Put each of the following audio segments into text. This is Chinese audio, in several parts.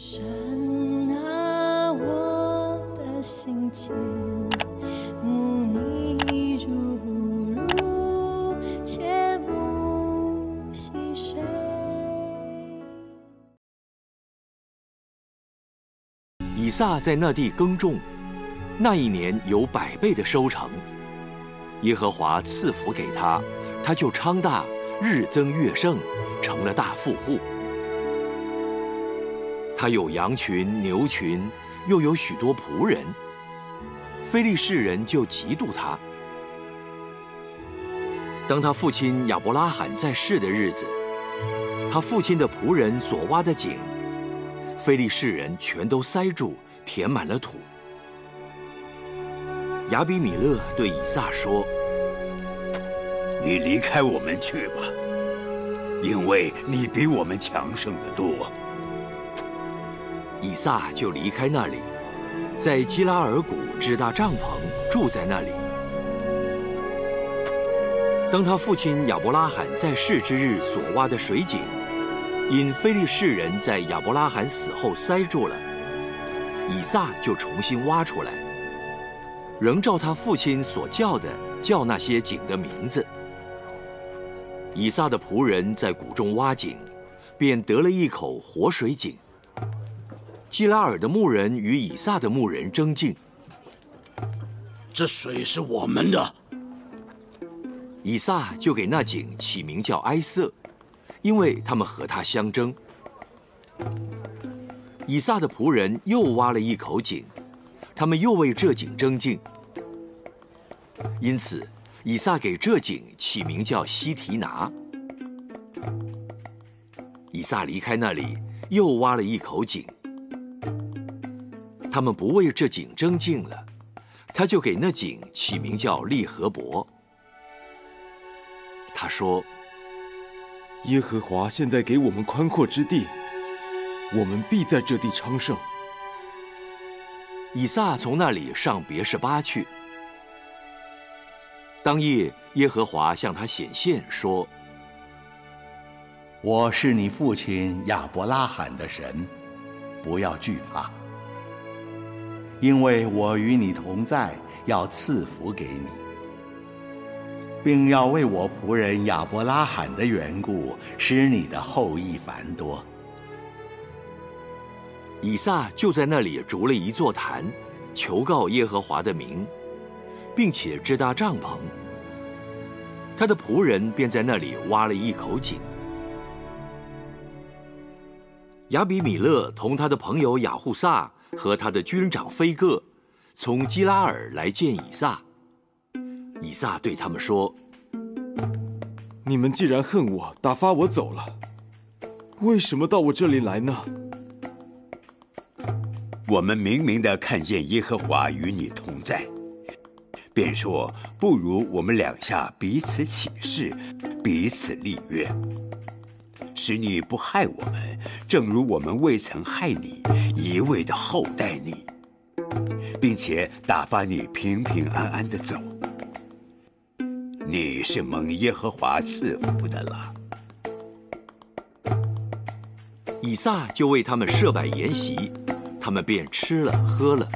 神啊，我的心间，慕你如如，切慕细水。以撒在那地耕种，那一年有百倍的收成。耶和华赐福给他，他就昌大，日增月盛，成了大富户。他有羊群、牛群，又有许多仆人。非利士人就嫉妒他。当他父亲亚伯拉罕在世的日子，他父亲的仆人所挖的井，非利士人全都塞住，填满了土。亚比米勒对以撒说：“你离开我们去吧，因为你比我们强盛的多。”以撒就离开那里，在基拉尔谷支搭帐篷，住在那里。当他父亲亚伯拉罕在世之日所挖的水井，因非利士人在亚伯拉罕死后塞住了，以撒就重新挖出来，仍照他父亲所叫的叫那些井的名字。以撒的仆人在谷中挖井，便得了一口活水井。基拉尔的牧人与以撒的牧人争竞，这水是我们的。以撒就给那井起名叫埃瑟，因为他们和他相争。以撒的仆人又挖了一口井，他们又为这井争竞，因此以撒给这井起名叫西提拿。以撒离开那里，又挖了一口井。他们不为这井争竞了，他就给那井起名叫利和伯。他说：“耶和华现在给我们宽阔之地，我们必在这地昌盛。”以撒从那里上别是巴去。当夜，耶和华向他显现，说：“我是你父亲亚伯拉罕的神，不要惧怕。”因为我与你同在，要赐福给你，并要为我仆人亚伯拉罕的缘故，使你的后裔繁多。以撒就在那里筑了一座坛，求告耶和华的名，并且支搭帐篷。他的仆人便在那里挖了一口井。亚比米勒同他的朋友雅护撒。和他的军长菲戈从基拉尔来见以撒。以撒对他们说：“你们既然恨我，打发我走了，为什么到我这里来呢？我们明明的看见耶和华与你同在，便说不如我们两下彼此起誓，彼此立约。”使你不害我们，正如我们未曾害你，一味的厚待你，并且打发你平平安安的走。你是蒙耶和华赐福的了。以撒就为他们设摆筵席，他们便吃了喝了。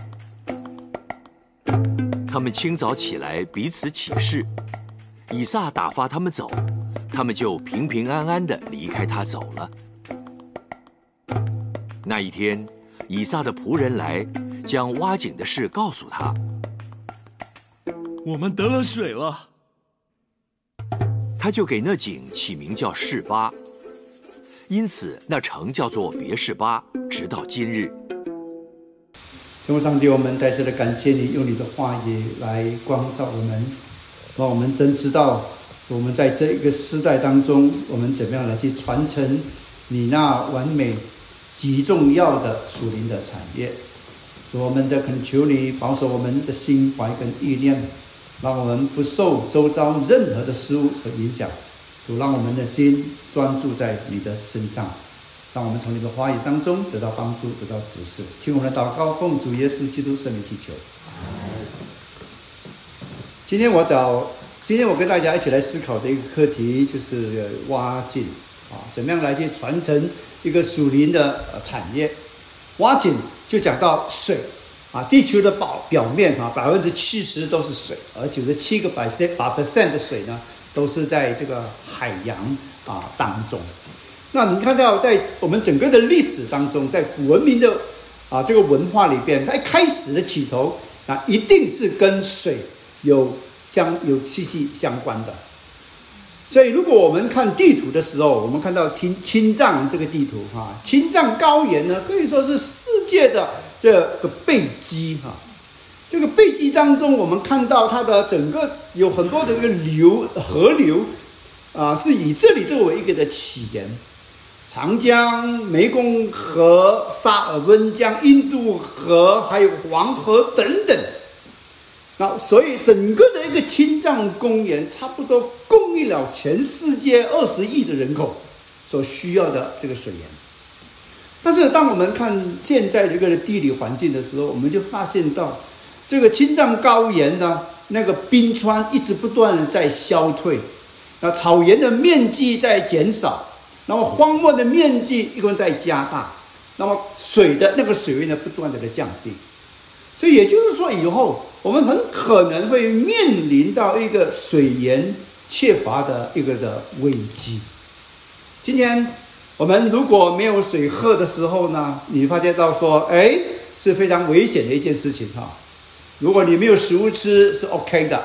他们清早起来彼此起誓，以撒打发他们走。他们就平平安安的离开他走了。那一天，以撒的仆人来，将挖井的事告诉他。我们得了水了。他就给那井起名叫示巴，因此那城叫做别示巴，直到今日。天父上帝，我们再次的感谢你，用你的话语来光照我们，让我们真知道。我们在这一个时代当中，我们怎么样来去传承你那完美、极重要的属灵的产业？主，我们的恳求你保守我们的心怀跟意念，让我们不受周遭任何的事物所影响。主，让我们的心专注在你的身上，让我们从你的话语当中得到帮助，得到指示。听我们的祷告，奉主耶稣基督圣名祈求。今天我找。今天我跟大家一起来思考的一个课题就是挖井啊，怎么样来去传承一个属灵的产业？挖井就讲到水啊，地球的表表面啊，百分之七十都是水，而九十七个百分八 percent 的水呢，都是在这个海洋啊当中。那你看到在我们整个的历史当中，在古文明的啊这个文化里边，它一开始的起头啊，一定是跟水有相有息息相关的。所以，如果我们看地图的时候，我们看到青青藏这个地图哈，青藏高原呢可以说是世界的这个背脊哈。这个背脊当中，我们看到它的整个有很多的这个流河流啊，是以这里作为一个的起源。长江、湄公河、沙尔温江、印度河，还有黄河等等。那所以整个的一个青藏公园，差不多供应了全世界二十亿的人口所需要的这个水源。但是，当我们看现在这个地理环境的时候，我们就发现到，这个青藏高原呢，那个冰川一直不断的在消退，那草原的面积在减少，那么荒漠的面积一共在加大，那么水的那个水位呢，不断的在降低。所以也就是说，以后我们很可能会面临到一个水源缺乏的一个的危机。今天我们如果没有水喝的时候呢，你发现到说，哎，是非常危险的一件事情哈。如果你没有食物吃是 OK 的，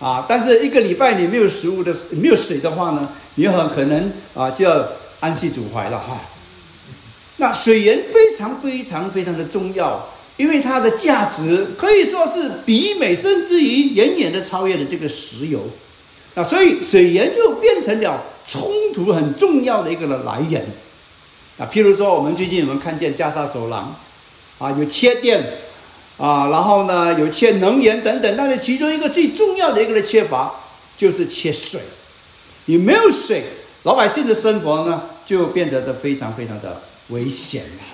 啊，但是一个礼拜你没有食物的、没有水的话呢，你很可能啊就要安息主怀了哈。那水源非常非常非常的重要。因为它的价值可以说是比美，甚至于远远的超越了这个石油，啊，所以水源就变成了冲突很重要的一个的来源，啊，譬如说我们最近我们看见加沙走廊，啊，有缺电，啊，然后呢有缺能源等等，但是其中一个最重要的一个的缺乏就是缺水，你没有水，老百姓的生活呢就变得的非常非常的危险了。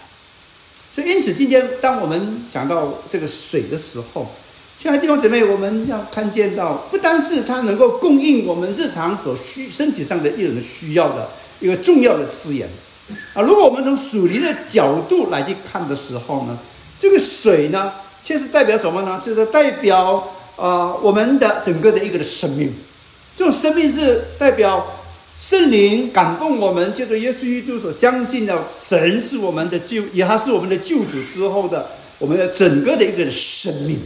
所以，因此，今天当我们想到这个水的时候，亲爱的弟兄姊妹，我们要看见到，不单是它能够供应我们日常所需身体上的一种需要的一个重要的资源啊。如果我们从属灵的角度来去看的时候呢，这个水呢，确实代表什么呢？就是代表啊，我们的整个的一个的生命，这种生命是代表。圣灵感动我们，借着耶稣基督所相信的神是我们的救，也还是我们的救主之后的我们的整个的一个生命。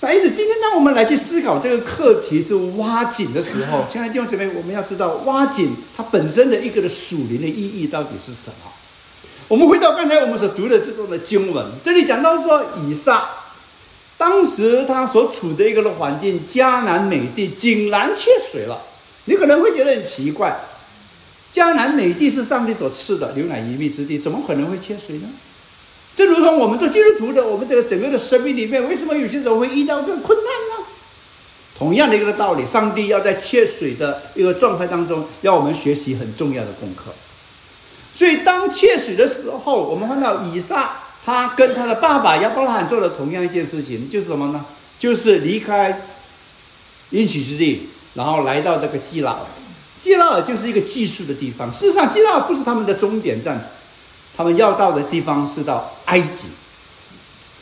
那因此，今天当我们来去思考这个课题是挖井的时候，亲爱的弟兄姊妹，我们要知道挖井它本身的一个的属灵的意义到底是什么？我们回到刚才我们所读的这段的经文，这里讲到说，以撒当时他所处的一个的环境，迦南美地井然缺水了。你可能会觉得很奇怪，江南美地是上帝所赐的牛奶一蜜之地，怎么可能会缺水呢？正如同我们做基督徒的，我们的整个的生命里面，为什么有些时候会遇到个困难呢？同样的一个道理，上帝要在缺水的一个状态当中，要我们学习很重要的功课。所以，当缺水的时候，我们看到以撒他跟他的爸爸亚伯拉罕做了同样一件事情，就是什么呢？就是离开应许之地。然后来到这个基拉尔，基拉尔就是一个寄宿的地方。事实上，基拉尔不是他们的终点站，他们要到的地方是到埃及，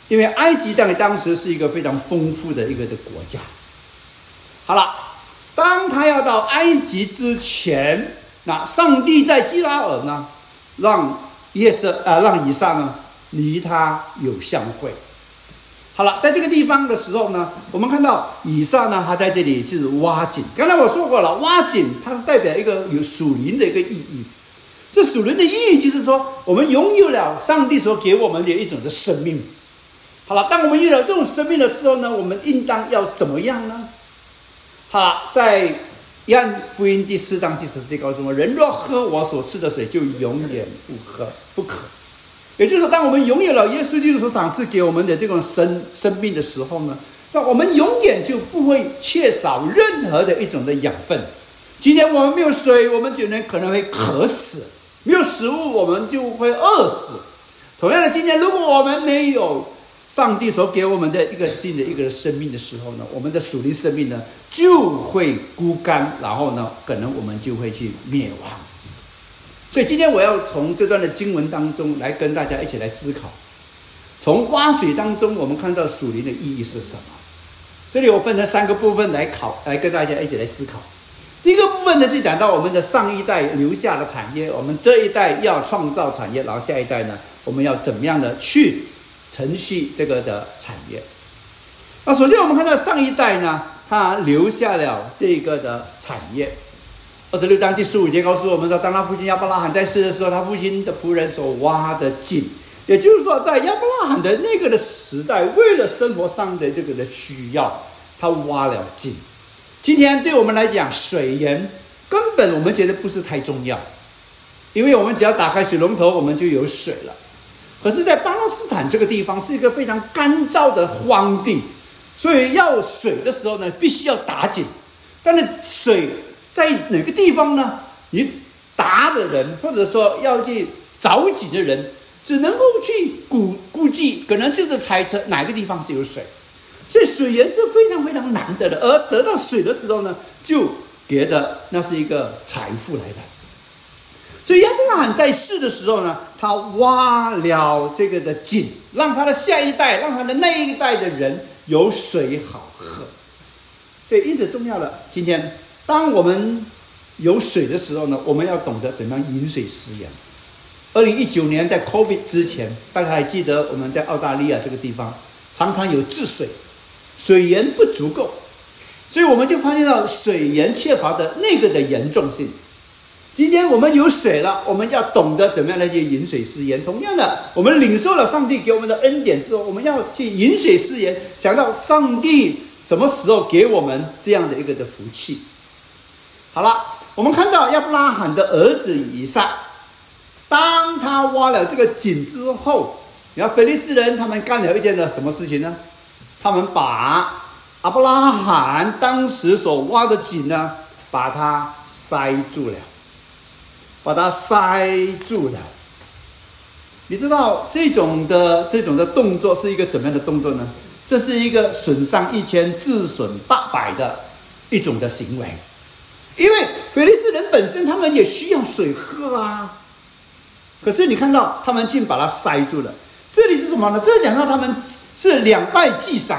因为埃及在当时是一个非常丰富的一个的国家。好了，当他要到埃及之前，那上帝在基拉尔呢，让耶瑟啊，让以撒呢离他有相会。好了，在这个地方的时候呢，我们看到以上呢，他在这里是挖井。刚才我说过了，挖井它是代表一个有属灵的一个意义。这属灵的意义就是说，我们拥有了上帝所给我们的一种的生命。好了，当我们有了这种生命的时候呢，我们应当要怎么样呢？好，在约翰福音第四章第十四节告诉我们：人若喝我所赐的水，就永远不喝不渴。也就是说，当我们拥有了耶稣基督所赏赐给我们的这种生生命的时候呢，那我们永远就不会缺少任何的一种的养分。今天我们没有水，我们就能可能会渴死；没有食物，我们就会饿死。同样的，今天如果我们没有上帝所给我们的一个新的一个生命的时候呢，我们的属灵生命呢就会枯干，然后呢，可能我们就会去灭亡。所以今天我要从这段的经文当中来跟大家一起来思考，从挖水当中我们看到属灵的意义是什么？这里我分成三个部分来考，来跟大家一起来思考。第一个部分呢是讲到我们的上一代留下的产业，我们这一代要创造产业，然后下一代呢，我们要怎么样的去承续这个的产业？那首先我们看到上一代呢，他留下了这个的产业。二十六章第十五节告诉我们说，当他父亲亚伯拉罕在世的时候，他父亲的仆人所挖的井，也就是说，在亚伯拉罕的那个的时代，为了生活上的这个的需要，他挖了井。今天对我们来讲，水源根本我们觉得不是太重要，因为我们只要打开水龙头，我们就有水了。可是，在巴勒斯坦这个地方是一个非常干燥的荒地，所以要水的时候呢，必须要打井。但是水在哪个地方呢？你打的人，或者说要去找井的人，只能够去估估计，可能就是猜测哪个地方是有水。所以水源是非常非常难得的，而得到水的时候呢，就觉得那是一个财富来的。所以亚伯拉罕在世的时候呢，他挖了这个的井，让他的下一代，让他的那一代的人有水好喝。所以因此重要了。今天当我们有水的时候呢，我们要懂得怎么样饮水思源。二零一九年在 COVID 之前，大家还记得我们在澳大利亚这个地方常常有治水。水源不足够，所以我们就发现到水源缺乏的那个的严重性。今天我们有水了，我们要懂得怎么样来去饮水思源。同样的，我们领受了上帝给我们的恩典之后，我们要去饮水思源，想到上帝什么时候给我们这样的一个的福气。好了，我们看到亚伯拉罕的儿子以撒，当他挖了这个井之后，你看菲利斯人他们干了一件的什么事情呢？他们把阿伯拉罕当时所挖的井呢，把它塞住了，把它塞住了。你知道这种的这种的动作是一个怎么样的动作呢？这是一个损伤一千自损八百的一种的行为，因为菲利斯人本身他们也需要水喝啊，可是你看到他们竟把它塞住了。这里是什么呢？这讲到他们。是两败俱伤，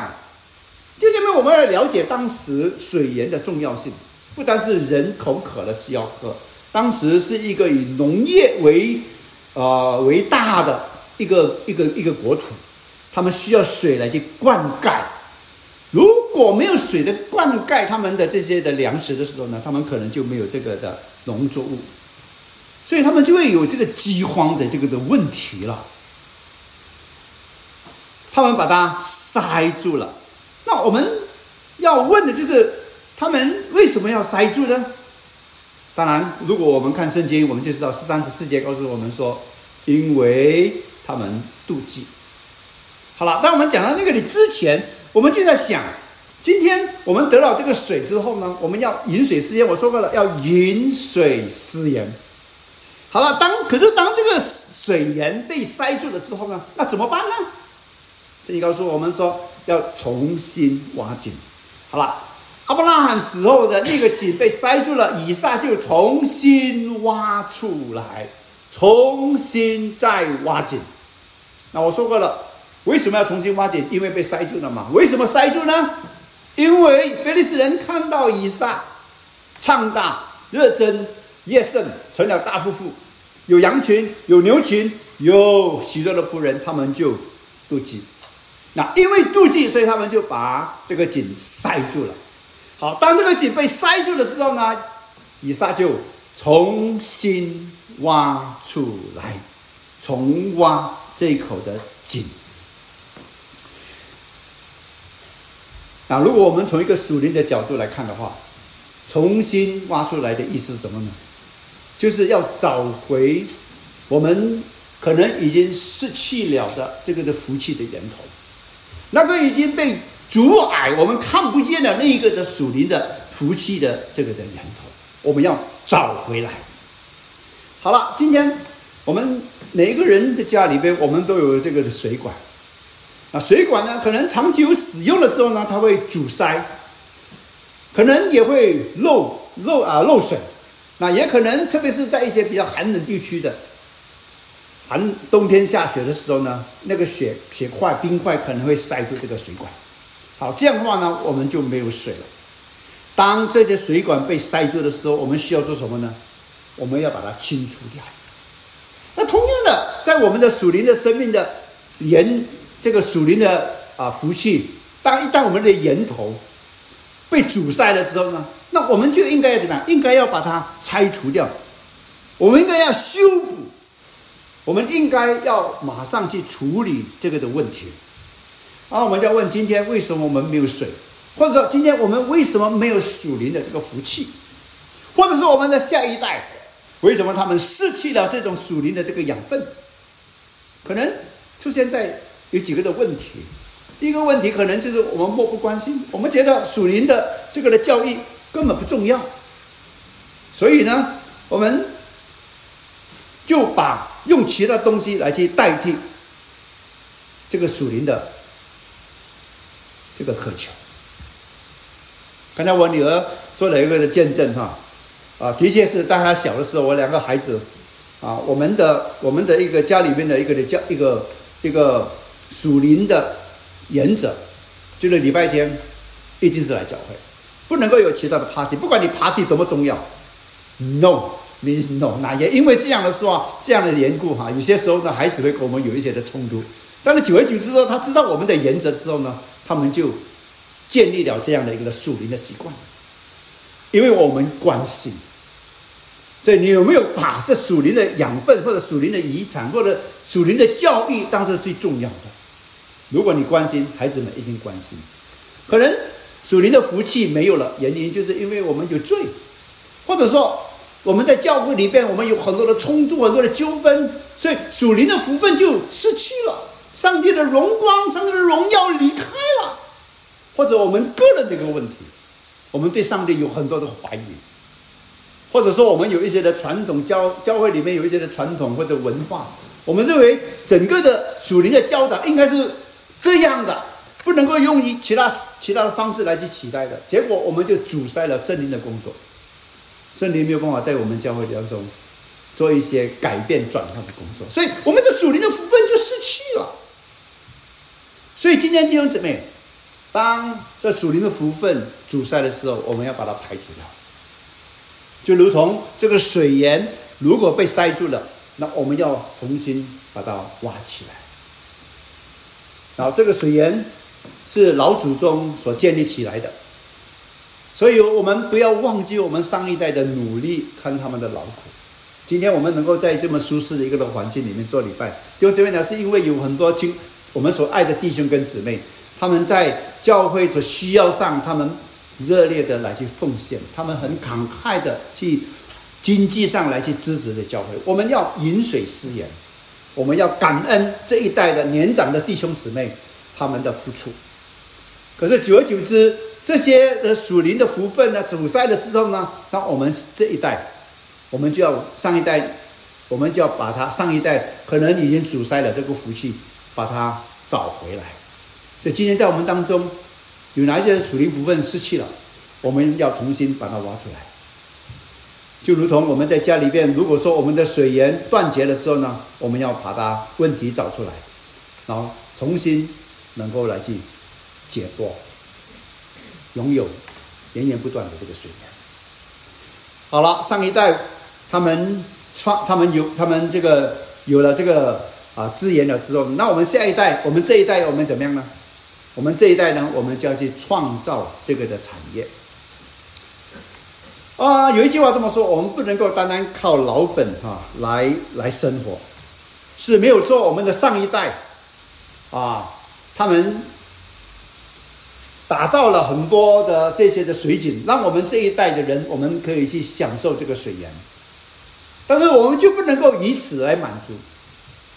就因为我们要了解当时水源的重要性，不单是人口渴了需要喝，当时是一个以农业为，呃为大的一个一个一个国土，他们需要水来去灌溉，如果没有水的灌溉他们的这些的粮食的时候呢，他们可能就没有这个的农作物，所以他们就会有这个饥荒的这个的问题了。他们把它塞住了，那我们要问的就是，他们为什么要塞住呢？当然，如果我们看圣经，我们就知道十三十四节告诉我们说，因为他们妒忌。好了，当我们讲到那个里之前，我们就在想，今天我们得到这个水之后呢，我们要饮水思源。我说过了，要饮水思源。好了，当可是当这个水源被塞住了之后呢，那怎么办呢？圣经告诉我们说，要重新挖井。好了，阿伯拉罕死后的那个井被塞住了，以撒就重新挖出来，重新再挖井。那我说过了，为什么要重新挖井？因为被塞住了嘛。为什么塞住呢？因为菲利斯人看到以撒唱大热真夜盛，成了大夫妇，有羊群，有牛群，有许多的仆人，他们就妒忌。那因为妒忌，所以他们就把这个井塞住了。好，当这个井被塞住了之后呢，以撒就重新挖出来，重挖这口的井。那如果我们从一个属灵的角度来看的话，重新挖出来的意思是什么呢？就是要找回我们可能已经失去了的这个的福气的源头。那个已经被阻碍，我们看不见的那一个的属灵的福气的这个的源头，我们要找回来。好了，今天我们每一个人的家里边，我们都有这个的水管。水管呢，可能长久使用了之后呢，它会阻塞，可能也会漏漏啊漏水。那也可能，特别是在一些比较寒冷地区的寒冬天下雪的时候呢，那个雪雪块冰块可能会塞住这个水管。好，这样的话呢，我们就没有水了。当这些水管被塞住的时候，我们需要做什么呢？我们要把它清除掉。那同样的，在我们的属灵的生命的连，这个属灵的啊福气，当一旦我们的源头被阻塞了之后呢，那我们就应该要怎么样？应该要把它拆除掉。我们应该要修补，我们应该要马上去处理这个的问题。然后我们就要问：今天为什么我们没有水？或者说，今天我们为什么没有属灵的这个福气？或者说，我们的下一代为什么他们失去了这种属灵的这个养分？可能出现在有几个的问题。第一个问题可能就是我们漠不关心，我们觉得属灵的这个的教育根本不重要，所以呢，我们就把用其他东西来去代替这个属灵的这个渴求。刚才我女儿做了一个的见证哈，啊，的确是在她小的时候，我两个孩子，啊，我们的我们的一个家里面的一个的教一个一个属灵的原则，就是礼拜天一定是来教会，不能够有其他的 party，不管你 party 多么重要，no means no，那也因为这样的说啊，这样的缘故哈，有些时候呢，孩子会跟我们有一些的冲突，但是久而久之后，他知道我们的原则之后呢，他们就。建立了这样的一个属灵的习惯，因为我们关心，所以你有没有把这属灵的养分或者属灵的遗产或者属灵的教育当做最重要的？如果你关心，孩子们一定关心。可能属灵的福气没有了，原因就是因为我们有罪，或者说我们在教会里边我们有很多的冲突、很多的纠纷，所以属灵的福分就失去了，上帝的荣光、上帝的荣耀离开了。或者我们个人这个问题，我们对上帝有很多的怀疑，或者说我们有一些的传统教教会里面有一些的传统或者文化，我们认为整个的属灵的教导应该是这样的，不能够用于其他其他的方式来去取代的。结果我们就阻塞了圣灵的工作，圣灵没有办法在我们教会当中做一些改变转化的工作，所以我们的属灵的福分就失去了。所以今天弟兄姊妹。当这属灵的福分阻塞的时候，我们要把它排除掉。就如同这个水源如果被塞住了，那我们要重新把它挖起来。然后这个水源是老祖宗所建立起来的，所以我们不要忘记我们上一代的努力，看他们的劳苦。今天我们能够在这么舒适的一个的环境里面做礼拜，就这边呢，是因为有很多亲我们所爱的弟兄跟姊妹。他们在教会所需要上，他们热烈的来去奉献，他们很慷慨的去经济上来去支持这教会。我们要饮水思源，我们要感恩这一代的年长的弟兄姊妹他们的付出。可是久而久之，这些的属灵的福分呢，阻塞了之后呢，那我们这一代，我们就要上一代，我们就要把它上一代可能已经阻塞了这个福气，把它找回来。所以今天在我们当中，有哪一些属灵福分失去了，我们要重新把它挖出来。就如同我们在家里边，如果说我们的水源断绝了之后呢，我们要把它问题找出来，然后重新能够来去解脱，拥有源源不断的这个水源。好了，上一代他们创，他们有，他们这个有了这个啊资源了之后，那我们下一代，我们这一代我们怎么样呢？我们这一代呢，我们就要去创造这个的产业。啊，有一句话这么说：我们不能够单单靠老本哈来来生活，是没有做。我们的上一代啊，他们打造了很多的这些的水井，让我们这一代的人，我们可以去享受这个水源。但是我们就不能够以此来满足，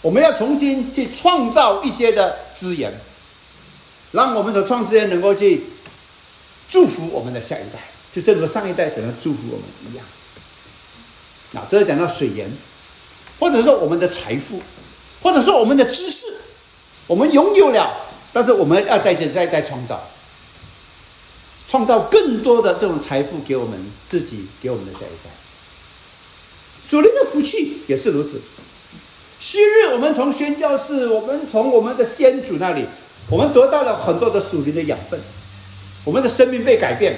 我们要重新去创造一些的资源。让我们所创之人能够去祝福我们的下一代，就正如上一代怎样祝福我们一样。啊，这是讲到水源，或者说我们的财富，或者说我们的知识，我们拥有了，但是我们要再再再创造，创造更多的这种财富给我们自己，给我们的下一代。属灵的福气也是如此。昔日我们从宣教士，我们从我们的先祖那里，我们得到了很多的属灵的养分，我们的生命被改变。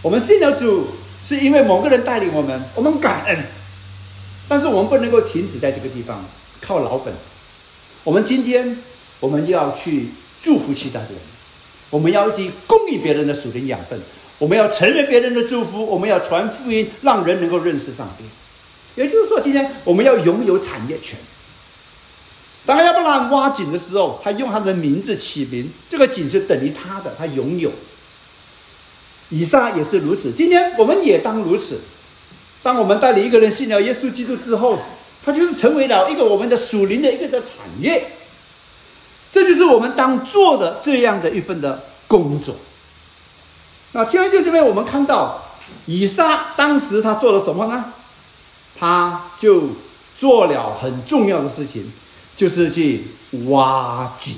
我们信了主，是因为某个人带领我们，我们感恩。但是我们不能够停止在这个地方靠老本。我们今天我们就要去祝福其他的人，我们要去供应别人的属灵养分，我们要承认别人的祝福，我们要传福音，让人能够认识上帝。也就是说，今天我们要拥有产业权。当亚伯拉罕挖井的时候，他用他的名字起名，这个井是等于他的，他拥有。以撒也是如此，今天我们也当如此。当我们带领一个人信了耶稣基督之后，他就是成为了一个我们的属灵的一个的产业。这就是我们当做的这样的一份的工作。那亲爱的这边，我们看到以撒当时他做了什么呢？他就做了很重要的事情，就是去挖井。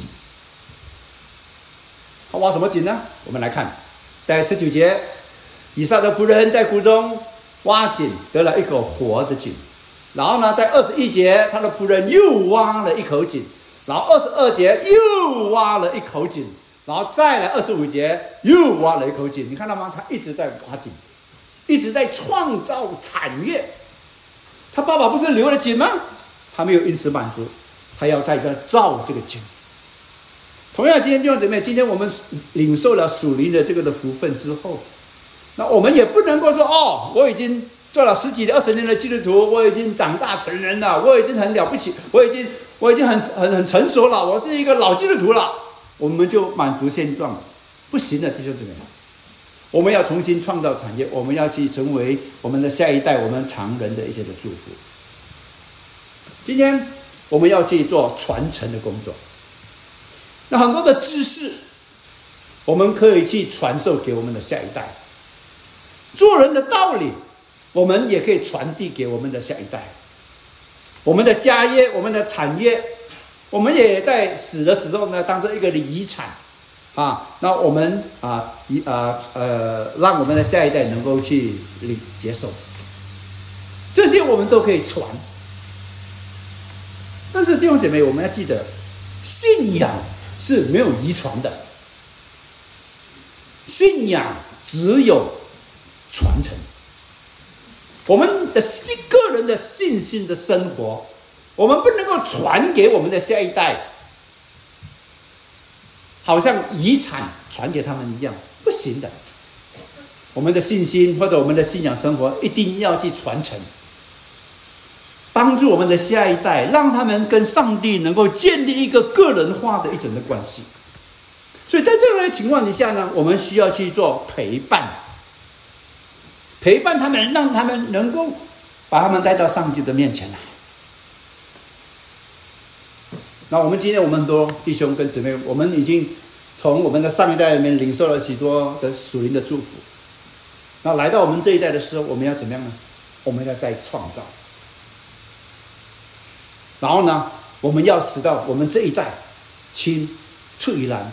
他挖什么井呢？我们来看。在十九节，以撒的仆人在谷中挖井，得了一口活的井。然后呢，在二十一节，他的仆人又挖了一口井。然后二十二节又挖了一口井。然后再来二十五节又挖了一口井。你看到吗？他一直在挖井，一直在创造产业。他爸爸不是留了井吗？他没有因此满足，他要在这造这个井。同样，今天弟兄姊妹，今天我们领受了属灵的这个的福分之后，那我们也不能够说哦，我已经做了十几、二十年的基督徒，我已经长大成人了，我已经很了不起，我已经我已经很很很成熟了，我是一个老基督徒了，我们就满足现状，不行的，弟兄姊妹，我们要重新创造产业，我们要去成为我们的下一代，我们常人的一些的祝福。今天我们要去做传承的工作。那很多的知识，我们可以去传授给我们的下一代。做人的道理，我们也可以传递给我们的下一代。我们的家业、我们的产业，我们也在死的时候呢，当做一个遗产啊。那我们啊，一啊呃，让我们的下一代能够去领接受。这些我们都可以传。但是弟兄姐妹，我们要记得信仰。是没有遗传的，信仰只有传承。我们的信个人的信心的生活，我们不能够传给我们的下一代，好像遗产传给他们一样，不行的。我们的信心或者我们的信仰生活，一定要去传承。帮助我们的下一代，让他们跟上帝能够建立一个个人化的一种的关系。所以在这样的情况底下呢，我们需要去做陪伴，陪伴他们，让他们能够把他们带到上帝的面前来。那我们今天我们很多弟兄跟姊妹，我们已经从我们的上一代里面领受了许多的属灵的祝福。那来到我们这一代的时候，我们要怎么样呢？我们要再创造。然后呢，我们要使到我们这一代青出于蓝，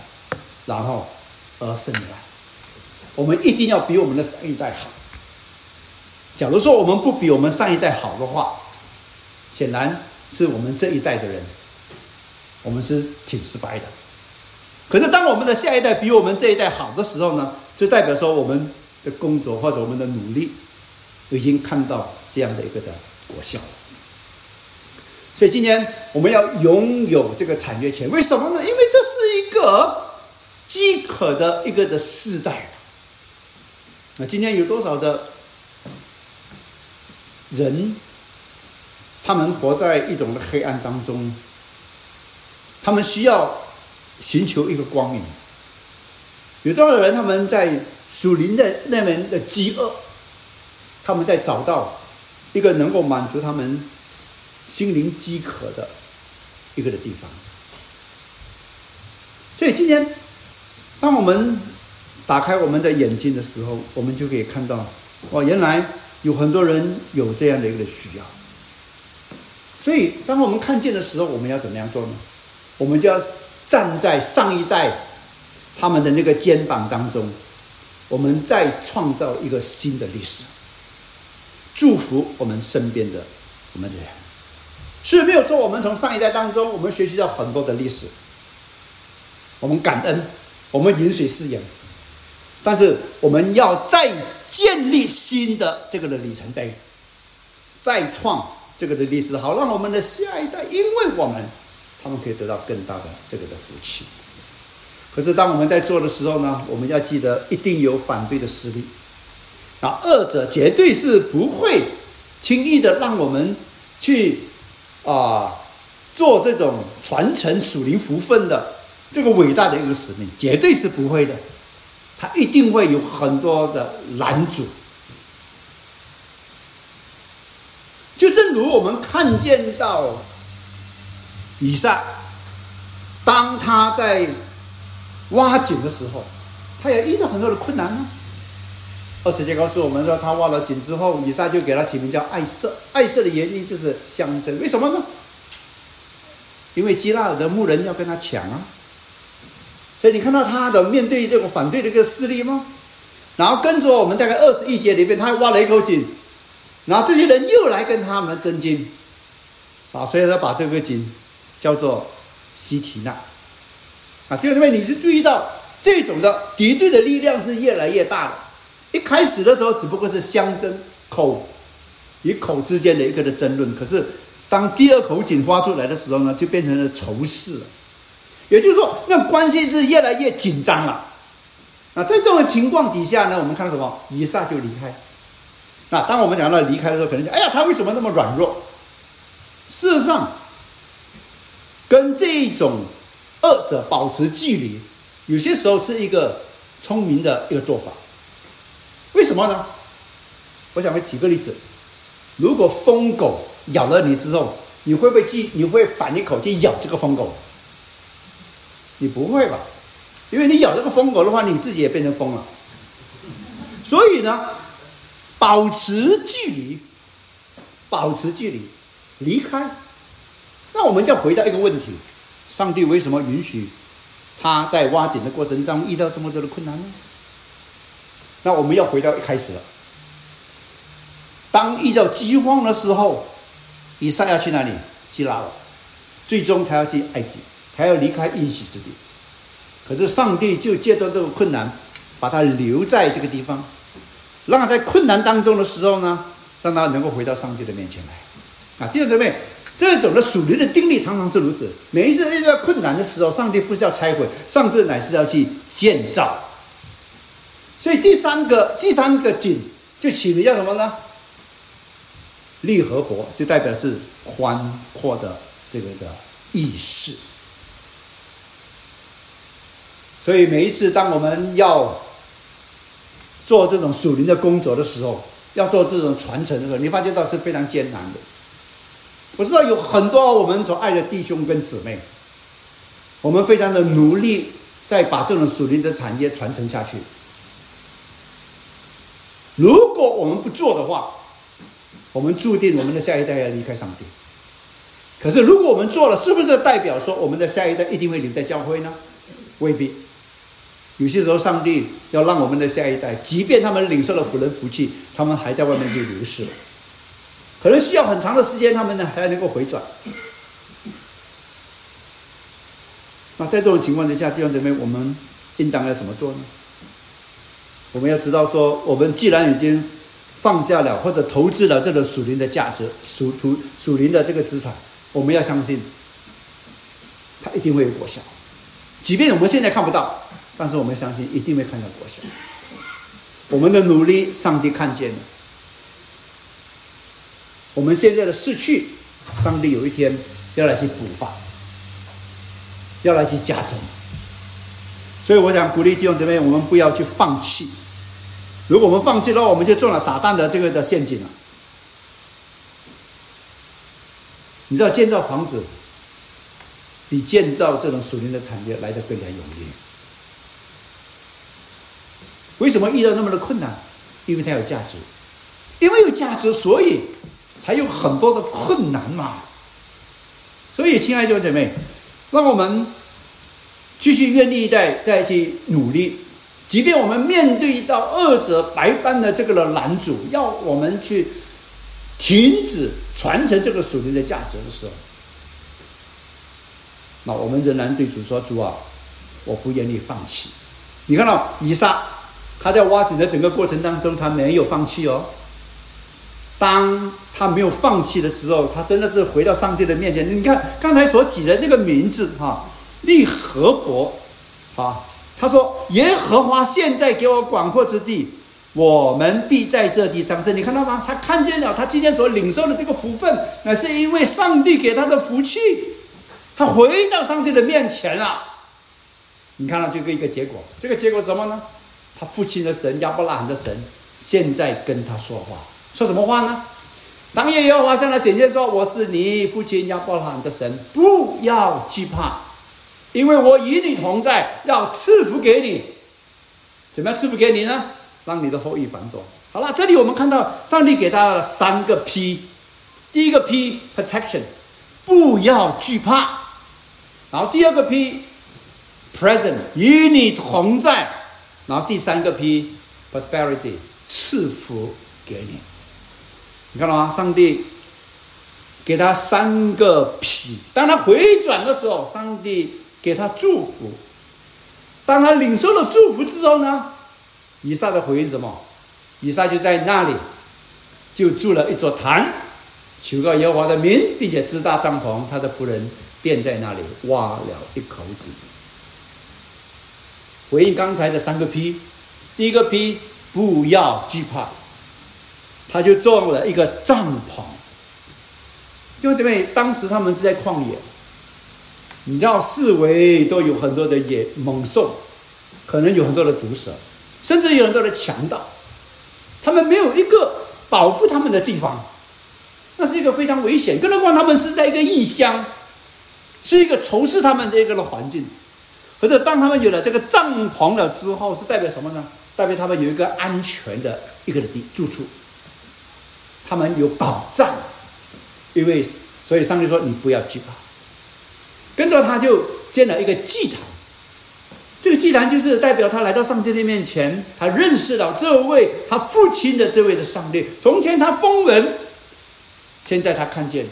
然后而生蓝。我们一定要比我们的上一代好。假如说我们不比我们上一代好的话，显然是我们这一代的人，我们是挺失败的。可是当我们的下一代比我们这一代好的时候呢，就代表说我们的工作或者我们的努力已经看到这样的一个的果效。所以今天我们要拥有这个产业权，为什么呢？因为这是一个饥渴的一个的时代。那今天有多少的人，他们活在一种的黑暗当中，他们需要寻求一个光明。有多少人他们在属灵的那门的饥饿，他们在找到一个能够满足他们。心灵饥渴的一个的地方，所以今天，当我们打开我们的眼睛的时候，我们就可以看到，哇，原来有很多人有这样的一个需要。所以，当我们看见的时候，我们要怎么样做呢？我们就要站在上一代他们的那个肩膀当中，我们再创造一个新的历史。祝福我们身边的我们的人。是没有错，我们从上一代当中，我们学习到很多的历史，我们感恩，我们饮水思源，但是我们要再建立新的这个的里程碑，再创这个的历史，好让我们的下一代，因为我们他们可以得到更大的这个的福气。可是当我们在做的时候呢，我们要记得一定有反对的势力，啊，二者绝对是不会轻易的让我们去。啊，做这种传承属灵福分的这个伟大的一个使命，绝对是不会的。他一定会有很多的拦阻。就正如我们看见到以上，当他在挖井的时候，他也遇到很多的困难呢。二十节告诉我们说，他挖了井之后，以撒就给他起名叫爱色。爱色的原因就是象征，为什么呢？因为基拉尔的牧人要跟他抢啊，所以你看到他的面对这个反对的一个势力吗？然后跟着我们大概二十一节里面，他挖了一口井，然后这些人又来跟他们争金，啊，所以他把这个井叫做西提纳。啊，弟兄们，你就注意到这种的敌对的力量是越来越大的。一开始的时候只不过是相争口与口之间的一个的争论，可是当第二口井发出来的时候呢，就变成了仇视了。也就是说，那关系是越来越紧张了。那在这种情况底下呢，我们看到什么？以撒就离开。那当我们讲到离开的时候，可能讲：哎呀，他为什么那么软弱？事实上，跟这种二者保持距离，有些时候是一个聪明的一个做法。为什么呢？我想会举个例子：如果疯狗咬了你之后，你会不会去？你会反一口去咬这个疯狗？你不会吧？因为你咬这个疯狗的话，你自己也变成疯了。所以呢，保持距离，保持距离，离开。那我们就回到一个问题：上帝为什么允许他在挖井的过程当中遇到这么多的困难呢？那我们要回到一开始了。当遇到饥荒的时候，以撒要去哪里？希拉了。最终他要去埃及，他要离开应许之地。可是上帝就借着这个困难，把他留在这个地方，让他在困难当中的时候呢，让他能够回到上帝的面前来。啊，弟兄姊妹，这种的属灵的定力常常是如此。每一次遇到困难的时候，上帝不是要拆毁，上帝乃是要去建造。所以第三个第三个井就起名叫什么呢？利和博就代表是宽阔的这个的意识。所以每一次当我们要做这种属灵的工作的时候，要做这种传承的时候，你发现到是非常艰难的。我知道有很多我们所爱的弟兄跟姊妹，我们非常的努力在把这种属灵的产业传承下去。如果我们不做的话，我们注定我们的下一代要离开上帝。可是如果我们做了，是不是代表说我们的下一代一定会留在教会呢？未必。有些时候，上帝要让我们的下一代，即便他们领受了福人福气，他们还在外面去流失了，可能需要很长的时间，他们呢还能够回转。那在这种情况之下，弟兄姊妹，我们应当要怎么做呢？我们要知道，说我们既然已经放下了或者投资了这个属灵的价值、属土属灵的这个资产，我们要相信，它一定会有果效。即便我们现在看不到，但是我们相信一定会看到果效。我们的努力，上帝看见了。我们现在的失去，上帝有一天要来去补发，要来去加增。所以，我想鼓励弟兄姊妹，我们不要去放弃。如果我们放弃的话，我们就中了撒旦的这个的陷阱了。你知道，建造房子比建造这种属灵的产业来的更加容易。为什么遇到那么的困难？因为它有价值，因为有价值，所以才有很多的困难嘛。所以，亲爱的弟兄姐妹，让我们继续愿意再再去努力。即便我们面对到二者白班的这个的拦阻，要我们去停止传承这个属灵的价值的时候，那我们仍然对主说：“主啊，我不愿意放弃。”你看到以撒，他在挖井的整个过程当中，他没有放弃哦。当他没有放弃的时候，他真的是回到上帝的面前。你看刚才所举的那个名字哈，利和伯，啊，他说：“耶和华现在给我广阔之地，我们必在这地上生。”你看到吗？他看见了他今天所领受的这个福分，乃是因为上帝给他的福气。他回到上帝的面前了。你看到这个一个结果，这个结果什么呢？他父亲的神亚伯拉罕的神现在跟他说话，说什么话呢？当耶和华向他显现说：“我是你父亲亚伯拉罕的神，不要惧怕，因为我与你同在，要赐福给你。怎么样赐福给你呢？让你的后裔繁多。”好了，这里我们看到上帝给他了三个 P，第一个 P protection，不要惧怕。然后第二个 P，present 与你同在，然后第三个 P，prosperity 赐福给你。你看到吗？上帝给他三个 P，当他回转的时候，上帝给他祝福。当他领受了祝福之后呢，以撒的回应什么？以撒就在那里就筑了一座坛，求告耶和华的名，并且支搭帐篷，他的仆人。便在那里挖了一口井，回应刚才的三个 P，第一个 P 不要惧怕，他就做了一个帐篷。因为这边当时他们是在旷野，你知道四围都有很多的野猛兽，可能有很多的毒蛇，甚至有很多的强盗，他们没有一个保护他们的地方，那是一个非常危险。更何况他们是在一个异乡。是一个仇视他们的一个的环境，可是当他们有了这个帐篷了之后，是代表什么呢？代表他们有一个安全的一个的地住处，他们有保障，因为所以上帝说你不要惧怕。跟着他就建了一个祭坛，这个祭坛就是代表他来到上帝的面前，他认识到这位他父亲的这位的上帝。从前他封人，现在他看见了。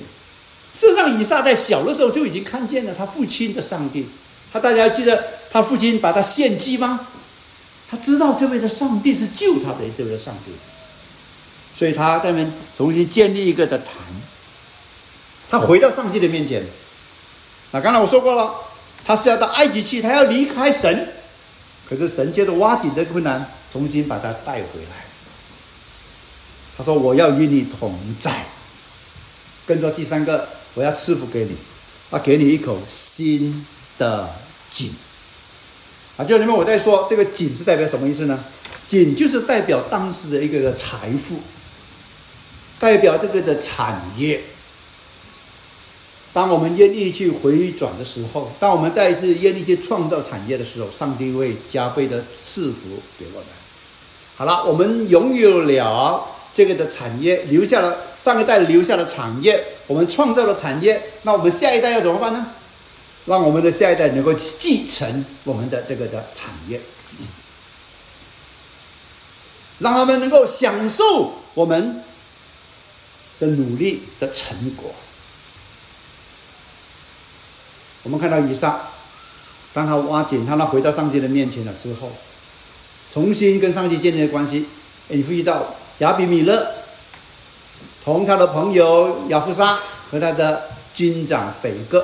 事实上，以撒在小的时候就已经看见了他父亲的上帝。他大家记得他父亲把他献祭吗？他知道这位的上帝是救他的这位的上帝，所以他在那重新建立一个的坛。他回到上帝的面前。那刚才我说过了，他是要到埃及去，他要离开神。可是神借着挖井的困难，重新把他带回来。他说：“我要与你同在。”跟着第三个。我要赐福给你，啊，给你一口新的井。啊，就你们我在说这个井是代表什么意思呢？井就是代表当时的一个财富，代表这个的产业。当我们愿意去回转的时候，当我们再一次愿意去创造产业的时候，上帝会加倍的赐福给我们。好了，我们拥有了这个的产业，留下了上一代留下的产业。我们创造了产业，那我们下一代要怎么办呢？让我们的下一代能够继承我们的这个的产业，让他们能够享受我们的努力的成果。我们看到以上，当他挖井，当他回到上帝的面前了之后，重新跟上帝建立关系，你注意到亚比米勒。同他的朋友亚夫沙和他的军长斐戈，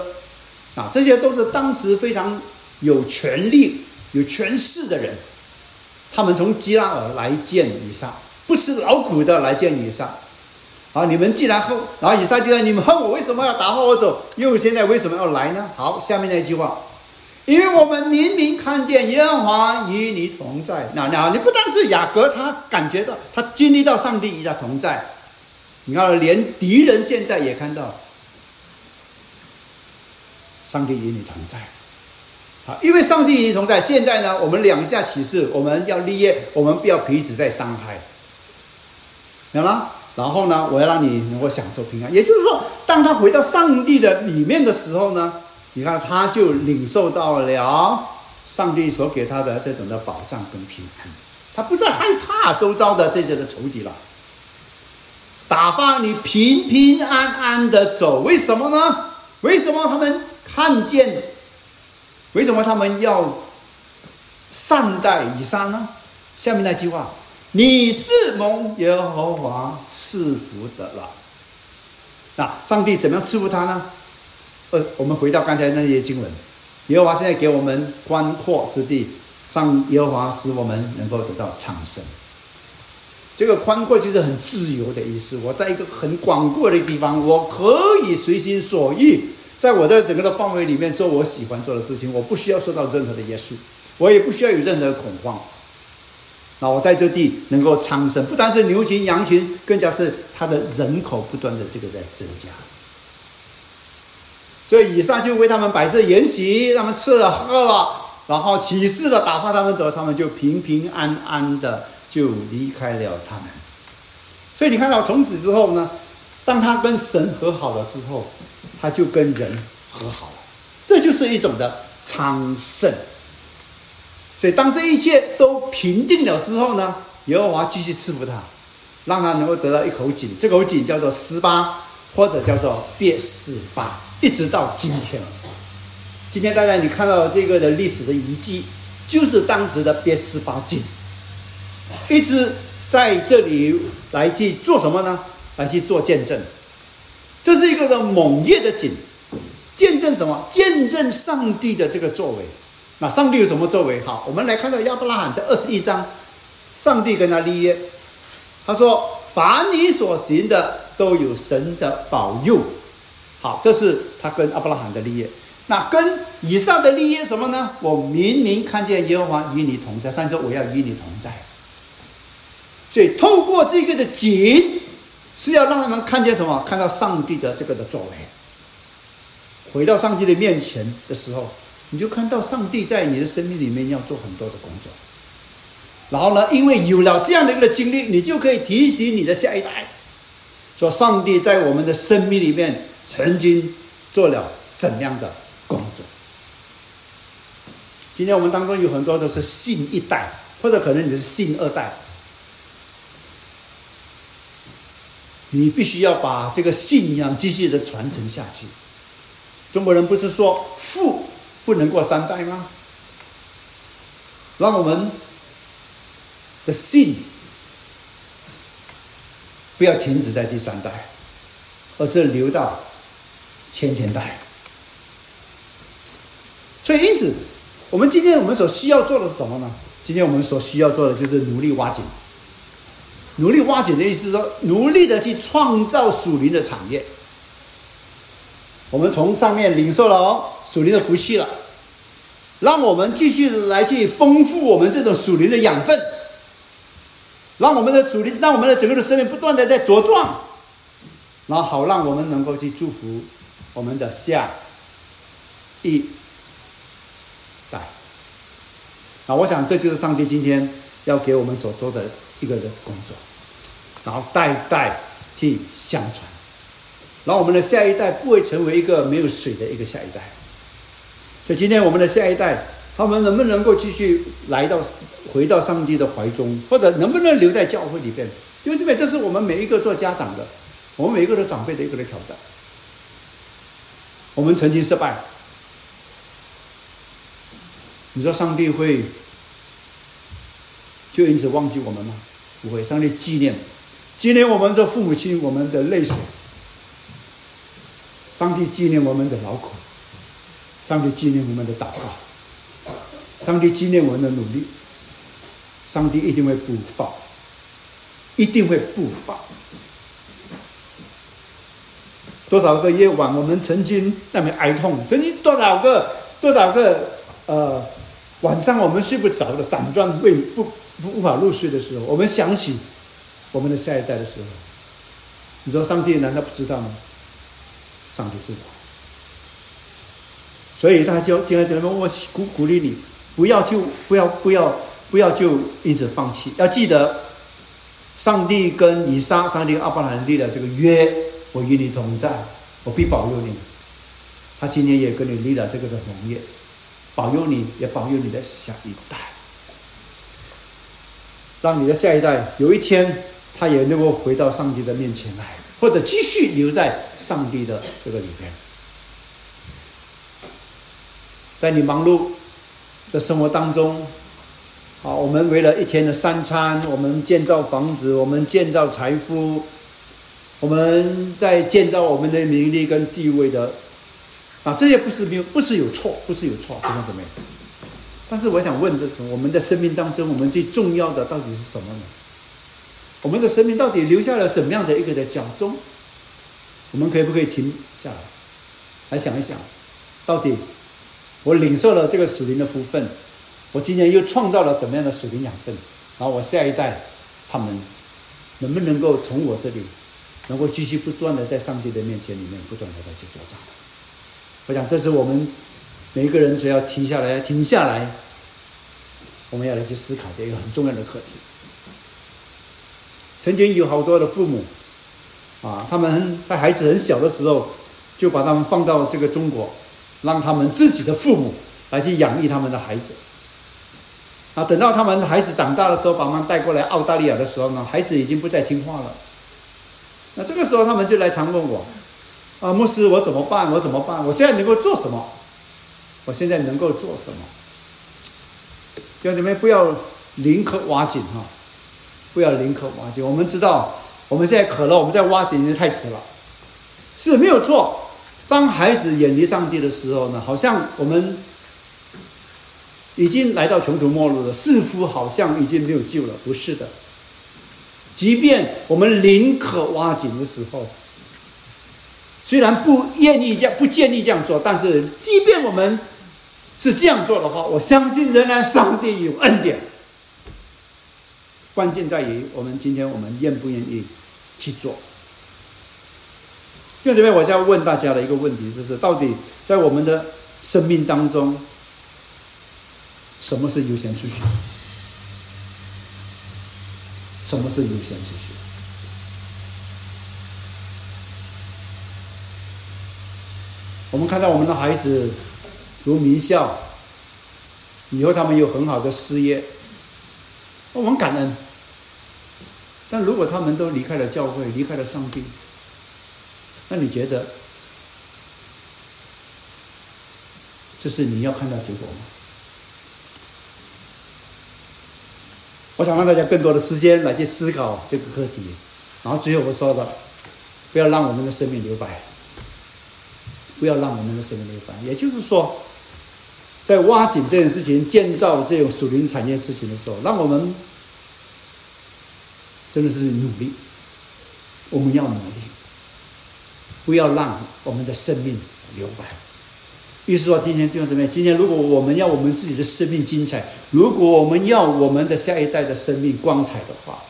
啊，这些都是当时非常有权力、有权势的人。他们从基拉尔来见以撒，不吃劳苦的来见以撒。好，你们既然恨，然后以撒就说：“你们恨我，为什么要打发我走？又现在为什么要来呢？”好，下面那一句话，因为我们明明看见耶和华与你同在。那那，你不但是雅各，他感觉到，他经历到上帝与他同在。你看，连敌人现在也看到，上帝与你同在。好，因为上帝与你同在。现在呢，我们两下起誓，我们要立业，我们不要彼此再伤害。懂了？然后呢，我要让你能够享受平安。也就是说，当他回到上帝的里面的时候呢，你看他就领受到了上帝所给他的这种的保障跟平安，他不再害怕周遭的这些的仇敌了。打发你平平安安的走。为什么呢？为什么他们看见？为什么他们要善待以撒呢？下面那句话：“你是蒙耶和华赐福的了。”那上帝怎么样赐福他呢？呃，我们回到刚才那些经文，耶和华现在给我们宽阔之地，上耶和华使我们能够得到长生。这个宽阔就是很自由的意思。我在一个很广阔的地方，我可以随心所欲，在我的整个的范围里面做我喜欢做的事情，我不需要受到任何的约束，我也不需要有任何恐慌。那我在这地能够昌盛，不单是牛群、羊群，更加是它的人口不断的这个在增加。所以以上就为他们摆设筵席，他们吃了喝了，然后起誓了打发他们走，他们就平平安安的就离开了他们。所以你看到从此之后呢，当他跟神和好了之后，他就跟人和好了，这就是一种的昌盛。所以当这一切都平定了之后呢，耶和华继续赐福他，让他能够得到一口井，这口井叫做十八，或者叫做别十八。一直到今天，今天大家你看到这个的历史的遗迹，就是当时的别十八井，一直在这里来去做什么呢？来去做见证。这是一个的猛烈的井，见证什么？见证上帝的这个作为。那上帝有什么作为？好，我们来看到亚伯拉罕在二十一章，上帝跟他立约，他说：“凡你所行的，都有神的保佑。”好，这是他跟阿伯拉罕的立约。那跟以上的立约什么呢？我明明看见耶和华与你同在，上说我要与你同在。所以透过这个的景，是要让他们看见什么？看到上帝的这个的作为。回到上帝的面前的时候，你就看到上帝在你的生命里面要做很多的工作。然后呢，因为有了这样的一个经历，你就可以提醒你的下一代，说上帝在我们的生命里面。曾经做了怎样的工作？今天我们当中有很多都是信一代，或者可能你是信二代，你必须要把这个信仰继续的传承下去。中国人不是说富不能过三代吗？让我们的信不要停止在第三代，而是留到。千千代，所以因此，我们今天我们所需要做的是什么呢？今天我们所需要做的就是努力挖井。努力挖井的意思是说，努力的去创造属灵的产业。我们从上面领受了哦属灵的福气了，让我们继续来去丰富我们这种属灵的养分，让我们的属灵，让我们的整个的生命不断的在茁壮，然后好让我们能够去祝福。我们的下一代，啊，我想这就是上帝今天要给我们所做的一个的工作，然后代代去相传，让我们的下一代不会成为一个没有水的一个下一代。所以今天我们的下一代，他们能不能够继续来到回到上帝的怀中，或者能不能留在教会里边？因为这边这是我们每一个做家长的，我们每一个的长辈的一个的挑战。我们曾经失败，你说上帝会就因此忘记我们吗？不会，上帝纪念纪念我们的父母亲，我们的泪水；上帝纪念我们的劳苦；上帝纪念我们的祷告；上帝纪念我们的努力；上帝一定会不放，一定会不放。多少个夜晚，我们曾经那么哀痛；曾经多少个多少个呃晚上，我们睡不着的，辗转未不不无法入睡的时候，我们想起我们的下一代的时候，你说上帝难道不知道吗？上帝知道，所以他就今天怎么我鼓鼓励你，不要就不要不要不要就一直放弃，要记得上帝跟以撒、上帝跟阿伯兰立了这个约。我与你同在，我必保佑你。他今天也跟你立了这个的盟约，保佑你，也保佑你的下一代，让你的下一代有一天他也能够回到上帝的面前来，或者继续留在上帝的这个里边。在你忙碌的生活当中，啊，我们为了一天的三餐，我们建造房子，我们建造财富，我们在建造我们的名利跟地位的，啊，这些不是没有，不是有错，不是有错，弟兄姊妹。但是我想问的，我们的生命当中，我们最重要的到底是什么呢？我们的生命到底留下了怎么样的一个的脚踪？我们可以不可以停下来，来想一想，到底我领受了这个属灵的福分，我今年又创造了什么样的属灵养分？然后我下一代他们能不能够从我这里，能够继续不断的在上帝的面前里面不断的再去做长？我想这是我们每一个人只要停下来，停下来，我们要来去思考的一个很重要的课题。曾经有好多的父母，啊，他们在孩子很小的时候，就把他们放到这个中国，让他们自己的父母来去养育他们的孩子。啊，等到他们孩子长大的时候，把他们带过来澳大利亚的时候呢，孩子已经不再听话了。那这个时候，他们就来常问我，啊，牧师，我怎么办？我怎么办？我现在能够做什么？我现在能够做什么？弟兄姊妹，不要宁可挖井哈。不要宁可挖井。我们知道，我们现在渴了，我们在挖井已经太迟了，是没有错。当孩子远离上帝的时候呢，好像我们已经来到穷途末路了，似乎好像已经没有救了。不是的，即便我们宁可挖井的时候，虽然不愿意这样，不建议这样做，但是即便我们是这样做的话，我相信仍然上帝有恩典。关键在于我们今天我们愿不愿意去做。就这边，我要问大家的一个问题，就是到底在我们的生命当中，什么是优先次序？什么是优先次序？我们看到我们的孩子读名校，以后他们有很好的事业，我们感恩。但如果他们都离开了教会，离开了上帝，那你觉得这是你要看到结果吗？我想让大家更多的时间来去思考这个课题，然后最后我说的，不要让我们的生命留白，不要让我们的生命留白。也就是说，在挖井这件事情、建造这种属灵产业事情的时候，让我们。真的是努力，我们要努力，不要让我们的生命留白。意思说，今天弟兄姊妹，今天如果我们要我们自己的生命精彩，如果我们要我们的下一代的生命光彩的话，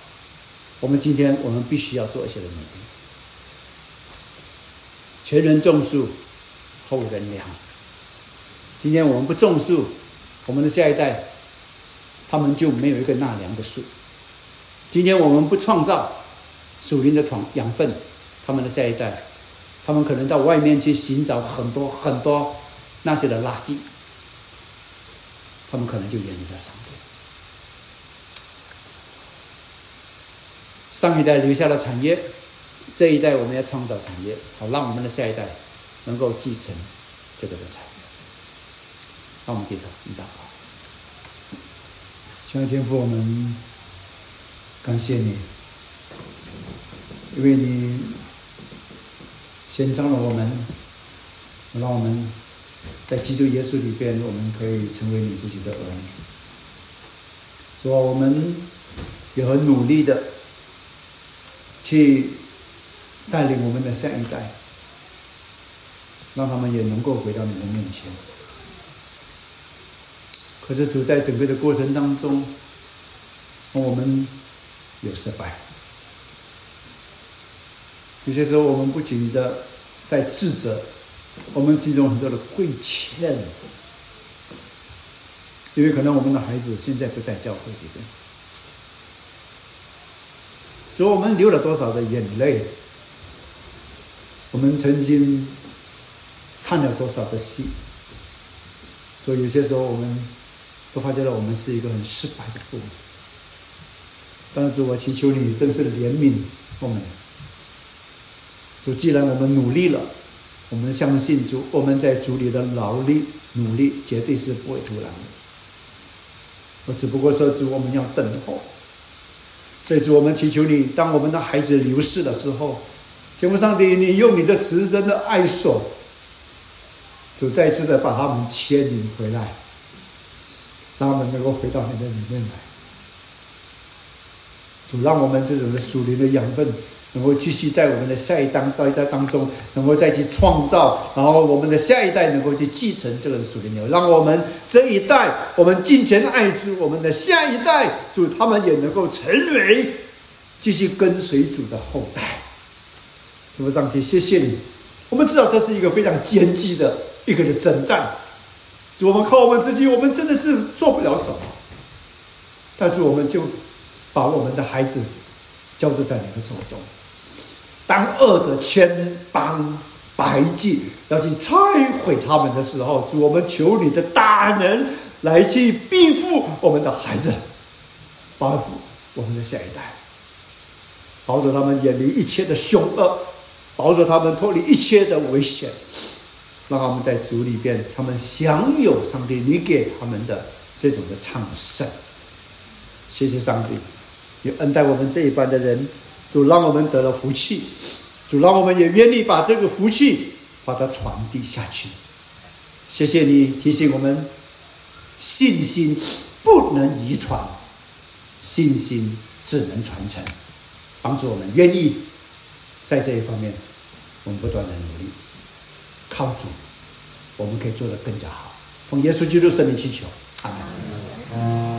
我们今天我们必须要做一些的努力。前人种树，后人凉。今天我们不种树，我们的下一代，他们就没有一个纳凉的树。今天我们不创造属灵的养分，他们的下一代，他们可能到外面去寻找很多很多那些的垃圾，他们可能就远离了上帝。上一代留下了产业，这一代我们要创造产业，好让我们的下一代能够继承这个的产业。让我们低头，祷告，向天父我们。感谢你，因为你先召了我们，让我们在基督耶稣里边，我们可以成为你自己的儿女。主啊，我们也很努力的去带领我们的下一代，让他们也能够回到你的面前。可是主在整个的过程当中，我们。有失败，有些时候我们不仅的在自责，我们心中很多的亏欠，因为可能我们的孩子现在不在教会里边，所以我们流了多少的眼泪，我们曾经叹了多少的息，所以有些时候我们都发觉了，我们是一个很失败的父母。但是主，我祈求你真是怜悯我们。主，既然我们努力了，我们相信主，我们在主里的劳力努力绝对是不会徒然的。我只不过说主，我们要等候。所以主，我们祈求你，当我们的孩子流逝了之后，天父上帝，你用你的慈神的爱手，主再次的把他们牵引回来，让他们能够回到你的里面来。主，让我们这种的属灵的养分，能够继续在我们的下一代、到一代当中，能够再去创造，然后我们的下一代能够去继承这个属灵的，让我们这一代，我们敬虔爱主，我们的下一代，主他们也能够成为继续跟随主的后代。主上帝，谢谢你。我们知道这是一个非常艰巨的一个的征战，主，我们靠我们自己，我们真的是做不了什么，但是我们就。把我们的孩子交托在你的手中。当恶者千般百计要去拆毁他们的时候，主，我们求你的大能来去庇护我们的孩子，保护我们的下一代，保守他们远离一切的凶恶，保守他们脱离一切的危险，让他们在主里边，他们享有上帝你给他们的这种的昌盛。谢谢上帝。也恩待我们这一班的人，主让我们得了福气，主让我们也愿意把这个福气把它传递下去。谢谢你提醒我们，信心不能遗传，信心只能传承，帮助我们愿意在这一方面，我们不断的努力，靠主，我们可以做得更加好。从耶稣基督生命去求啊！